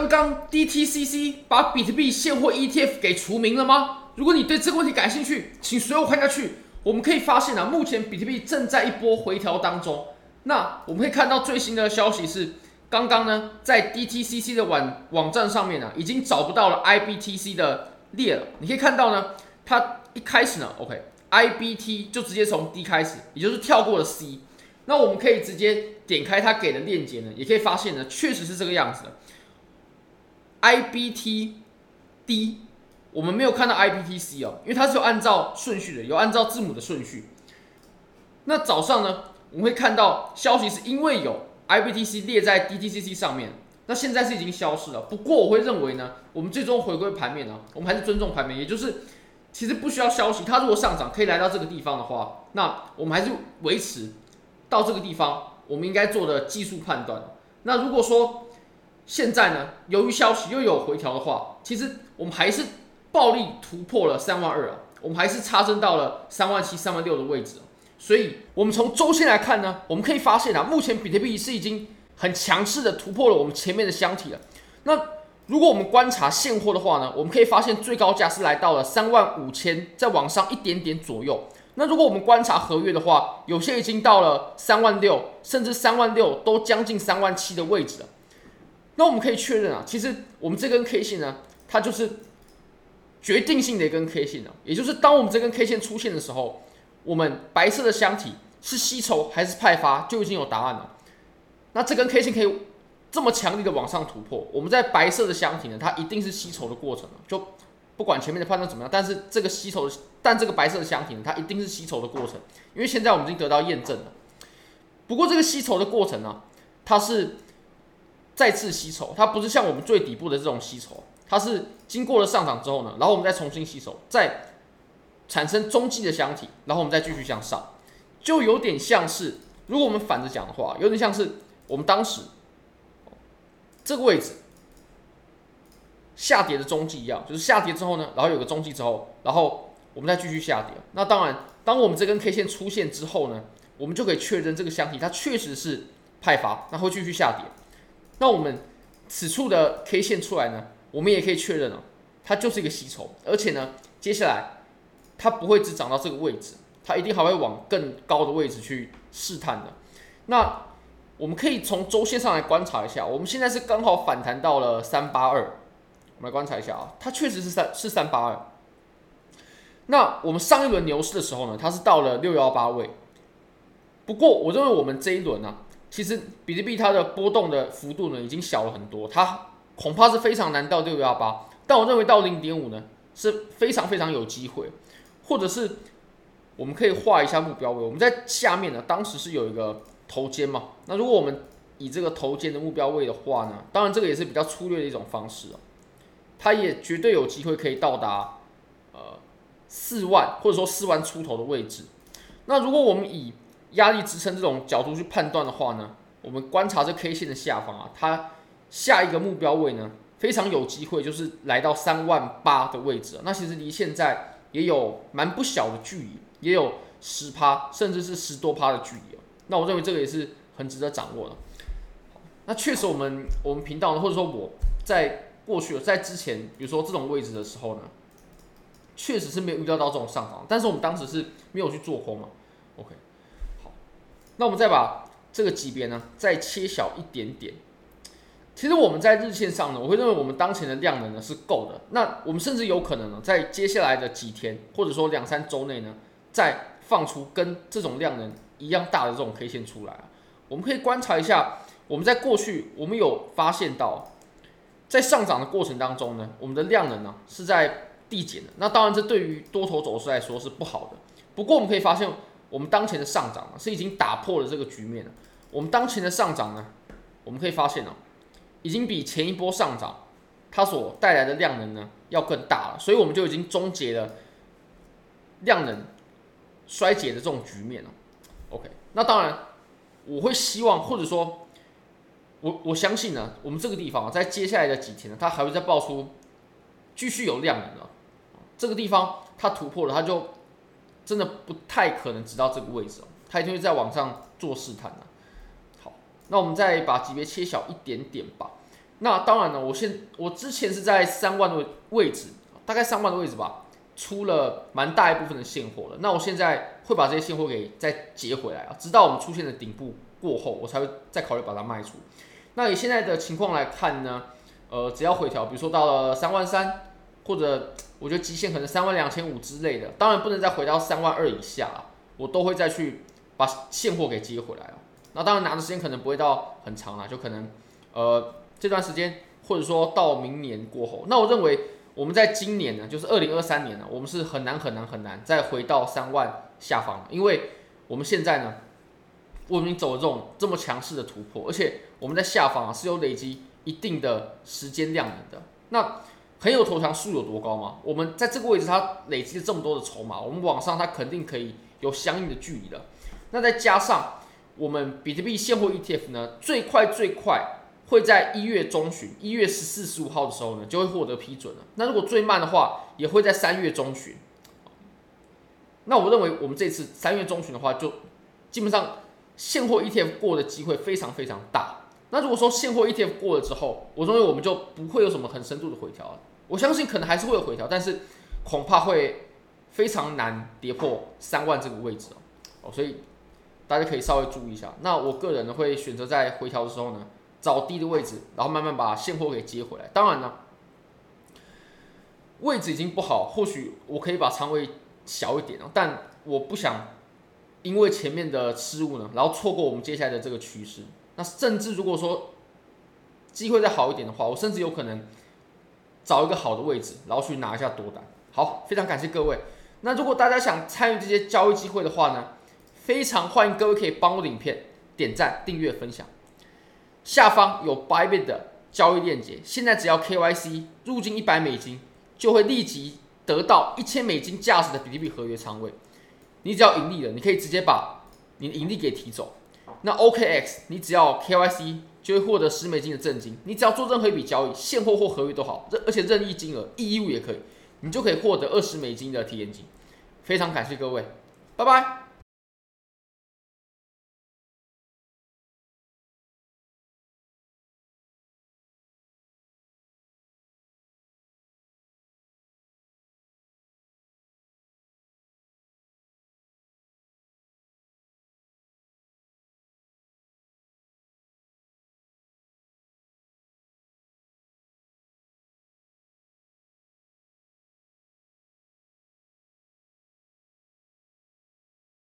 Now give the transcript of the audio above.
刚刚 DTCC 把比特币现货 ETF 给除名了吗？如果你对这个问题感兴趣，请随我看下去。我们可以发现啊，目前比特币正在一波回调当中。那我们可以看到最新的消息是，刚刚呢在 DTCC 的网网站上面呢、已经找不到了 IBTC 的列了。你可以看到呢，它一开始呢，OK，IBT 就直接从 D 开始，也就是跳过了 C。那我们可以直接点开它给的链接呢，也可以发现呢，确实是这个样子的。IBT D，我们没有看到 IBTC 哦，因为它是有按照顺序的，有按照字母的顺序。那早上呢，我们会看到消息是因为有 IBTC 列在 DTCC 上面，那现在是已经消失了。不过我会认为呢，我们最终回归盘面呢，我们还是尊重盘面，也就是其实不需要消息，它如果上涨可以来到这个地方的话，那我们还是维持到这个地方，我们应该做的技术判断。那如果说现在呢，由于消息又有回调的话，其实我们还是暴力突破了三万二啊，我们还是插针到了三万七、三万六的位置。所以，我们从周线来看呢，我们可以发现啊，目前比特币是已经很强势的突破了我们前面的箱体了。那如果我们观察现货的话呢，我们可以发现最高价是来到了三万五千，再往上一点点左右。那如果我们观察合约的话，有些已经到了三万六，甚至三万六都将近三万七的位置了。那我们可以确认啊，其实我们这根 K 线呢，它就是决定性的一根 K 线了。也就是当我们这根 K 线出现的时候，我们白色的箱体是吸筹还是派发，就已经有答案了。那这根 K 线可以这么强力的往上突破，我们在白色的箱体呢，它一定是吸筹的过程，就不管前面的判断怎么样，但是这个吸筹的，但这个白色的箱体呢，它一定是吸筹的过程，因为现在我们已经得到验证了。不过这个吸筹的过程呢，它是。再次吸筹，它不是像我们最底部的这种吸筹，它是经过了上涨之后呢，然后我们再重新吸筹，再产生中继的箱体，然后我们再继续向上，就有点像是，如果我们反着讲的话，有点像是我们当时这个位置下跌的中继一样，就是下跌之后呢，然后有个中继之后，然后我们再继续下跌。那当然，当我们这根 K 线出现之后呢，我们就可以确认这个箱体它确实是派发，那会继续下跌。那我们此处的 K 线出来呢，我们也可以确认了，它就是一个吸筹，而且呢，接下来它不会只涨到这个位置，它一定还会往更高的位置去试探的。那我们可以从周线上来观察一下，我们现在是刚好反弹到了三八二，我们来观察一下啊，它确实是三是三八二。那我们上一轮牛市的时候呢，它是到了六幺八位，不过我认为我们这一轮呢、啊。其实比特币它的波动的幅度呢，已经小了很多，它恐怕是非常难到六幺八，但我认为到零点五呢是非常非常有机会，或者是我们可以画一下目标位，我们在下面呢，当时是有一个头肩嘛，那如果我们以这个头肩的目标位的话呢，当然这个也是比较粗略的一种方式哦，它也绝对有机会可以到达呃四万或者说四万出头的位置，那如果我们以压力支撑这种角度去判断的话呢，我们观察这 K 线的下方啊，它下一个目标位呢，非常有机会就是来到三万八的位置。那其实离现在也有蛮不小的距离，也有十趴甚至是十多趴的距离啊。那我认为这个也是很值得掌握的。那确实我们我们频道呢，或者说我在过去在之前，比如说这种位置的时候呢，确实是没有预料到这种上涨，但是我们当时是没有去做空嘛。OK。那我们再把这个级别呢再切小一点点。其实我们在日线上呢，我会认为我们当前的量能呢是够的。那我们甚至有可能呢，在接下来的几天或者说两三周内呢，再放出跟这种量能一样大的这种 K 线出来。我们可以观察一下，我们在过去我们有发现到，在上涨的过程当中呢，我们的量能呢是在递减的。那当然，这对于多头走势来说是不好的。不过我们可以发现。我们当前的上涨，是已经打破了这个局面了。我们当前的上涨呢，我们可以发现呢，已经比前一波上涨它所带来的量能呢要更大了。所以我们就已经终结了量能衰竭的这种局面了。OK，那当然我会希望，或者说我我相信呢，我们这个地方在接下来的几天呢，它还会再爆出继续有量能了。这个地方它突破了，它就。真的不太可能直到这个位置哦，它一定会在往上做试探的。好，那我们再把级别切小一点点吧。那当然了，我现我之前是在三万的位位置，大概三万的位置吧，出了蛮大一部分的现货了。那我现在会把这些现货给再截回来啊，直到我们出现的顶部过后，我才会再考虑把它卖出。那以现在的情况来看呢，呃，只要回调，比如说到了三万三，或者我觉得极限可能三万两千五之类的，当然不能再回到三万二以下了，我都会再去把现货给接回来啊。那当然拿的时间可能不会到很长了，就可能呃。这段时间，或者说到明年过后，那我认为我们在今年呢，就是二零二三年呢，我们是很难很难很难再回到三万下方了，因为我们现在呢，我们已经走了这种这么强势的突破，而且我们在下方是有累积一定的时间量的。那朋友投降数有多高吗？我们在这个位置它累积了这么多的筹码，我们往上它肯定可以有相应的距离的。那再加上我们比特币现货 ETF 呢，最快最快。会在一月中旬，一月十四、十五号的时候呢，就会获得批准了。那如果最慢的话，也会在三月中旬。那我认为我们这次三月中旬的话，就基本上现货 ETF 过的机会非常非常大。那如果说现货 ETF 过了之后，我认为我们就不会有什么很深度的回调了。我相信可能还是会有回调，但是恐怕会非常难跌破三万这个位置哦。所以大家可以稍微注意一下。那我个人呢，会选择在回调的时候呢，找低的位置，然后慢慢把现货给接回来。当然呢，位置已经不好，或许我可以把仓位小一点，但我不想因为前面的失误呢，然后错过我们接下来的这个趋势。那甚至如果说机会再好一点的话，我甚至有可能找一个好的位置，然后去拿一下多单。好，非常感谢各位。那如果大家想参与这些交易机会的话呢，非常欢迎各位可以帮我的影片点赞、订阅、分享。下方有 Bybit 的交易链接，现在只要 KYC 入金一百美金，就会立即得到一千美金价值的比特币合约仓位。你只要盈利了，你可以直接把你的盈利给提走。那 OKX 你只要 KYC 就会获得十美金的赠金。你只要做任何一笔交易，现货或合约都好，任而且任意金额，EU 也可以，你就可以获得二十美金的体验金。非常感谢各位，拜拜。